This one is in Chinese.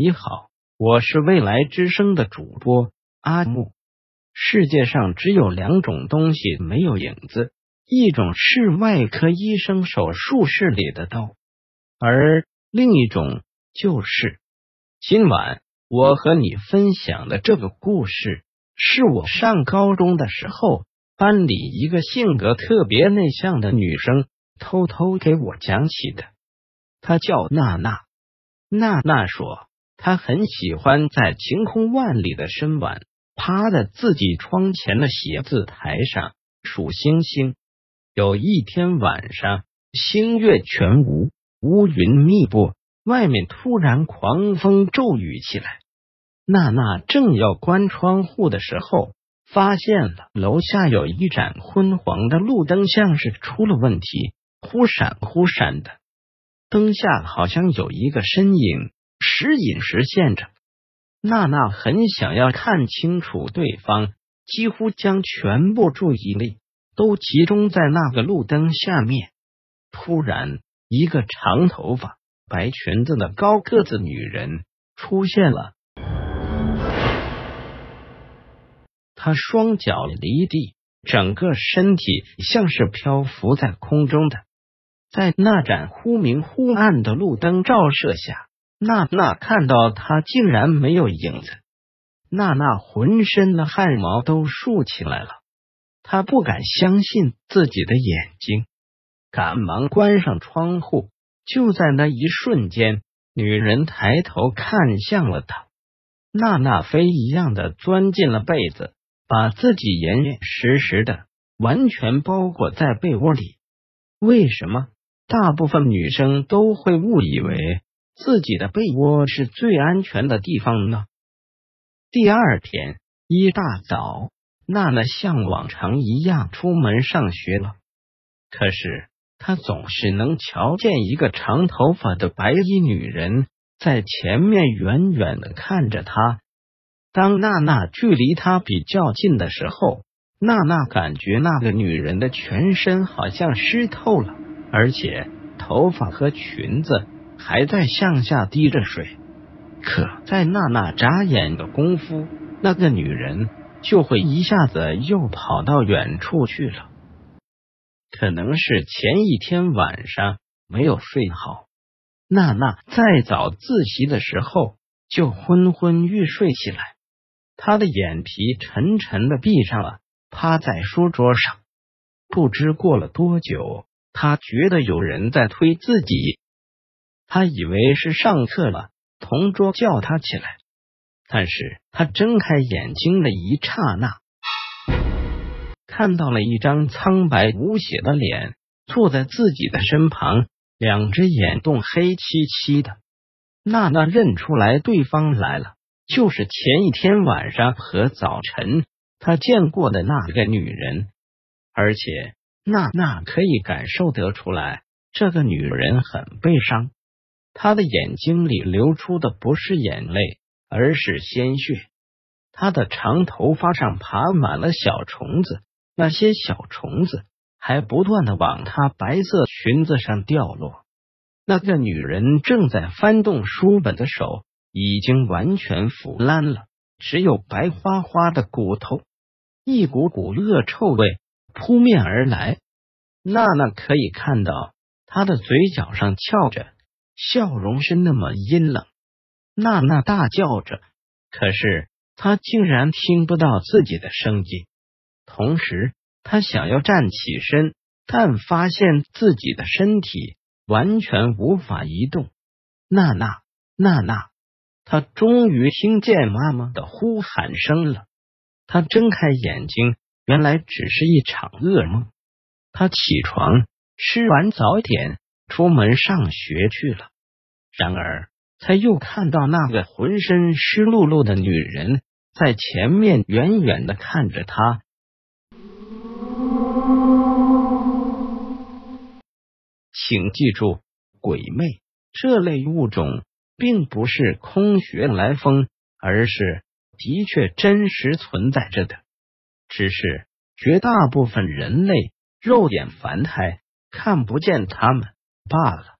你好，我是未来之声的主播阿木。世界上只有两种东西没有影子，一种是外科医生手术室里的刀，而另一种就是今晚我和你分享的这个故事，是我上高中的时候，班里一个性格特别内向的女生偷偷给我讲起的。她叫娜娜。娜娜说，他很喜欢在晴空万里的深晚，趴在自己窗前的写字台上数星星。有一天晚上，星月全无，乌云密布，外面突然狂风骤雨起来。娜娜正要关窗户的时候，发现了楼下有一盏昏黄的路灯，像是出了问题，忽闪忽闪的。灯下好像有一个身影时隐时现着，娜娜很想要看清楚对方，几乎将全部注意力都集中在那个路灯下面。突然，一个长头发、白裙子的高个子女人出现了，她双脚离地，整个身体像是漂浮在空中的。在那盏忽明忽暗的路灯照射下，娜娜看到他竟然没有影子。娜娜浑身的汗毛都竖起来了，她不敢相信自己的眼睛，赶忙关上窗户。就在那一瞬间，女人抬头看向了他，娜娜飞一样的钻进了被子，把自己严严实实的完全包裹在被窝里。为什么？大部分女生都会误以为自己的被窝是最安全的地方呢。第二天一大早，娜娜像往常一样出门上学了。可是她总是能瞧见一个长头发的白衣女人在前面远远的看着她。当娜娜距离她比较近的时候，娜娜感觉那个女人的全身好像湿透了。而且头发和裙子还在向下滴着水，可在娜娜眨眼的功夫，那个女人就会一下子又跑到远处去了。可能是前一天晚上没有睡好，娜娜在早自习的时候就昏昏欲睡起来，她的眼皮沉沉的闭上了，趴在书桌上。不知过了多久。他觉得有人在推自己，他以为是上课了，同桌叫他起来。但是他睁开眼睛的一刹那，看到了一张苍白无血的脸坐在自己的身旁，两只眼洞黑漆漆的。娜娜认出来对方来了，就是前一天晚上和早晨他见过的那个女人，而且。娜娜可以感受得出来，这个女人很悲伤。他的眼睛里流出的不是眼泪，而是鲜血。他的长头发上爬满了小虫子，那些小虫子还不断的往他白色裙子上掉落。那个女人正在翻动书本的手已经完全腐烂了，只有白花花的骨头。一股股恶臭味。扑面而来，娜娜可以看到他的嘴角上翘着，笑容是那么阴冷。娜娜大叫着，可是她竟然听不到自己的声音。同时，她想要站起身，但发现自己的身体完全无法移动。娜娜，娜娜，她终于听见妈妈的呼喊声了。她睁开眼睛。原来只是一场噩梦。她起床，吃完早点，出门上学去了。然而，他又看到那个浑身湿漉漉的女人在前面远远的看着他。请记住，鬼魅这类物种并不是空穴来风，而是的确真实存在着的。只是绝大部分人类肉眼凡胎看不见他们罢了。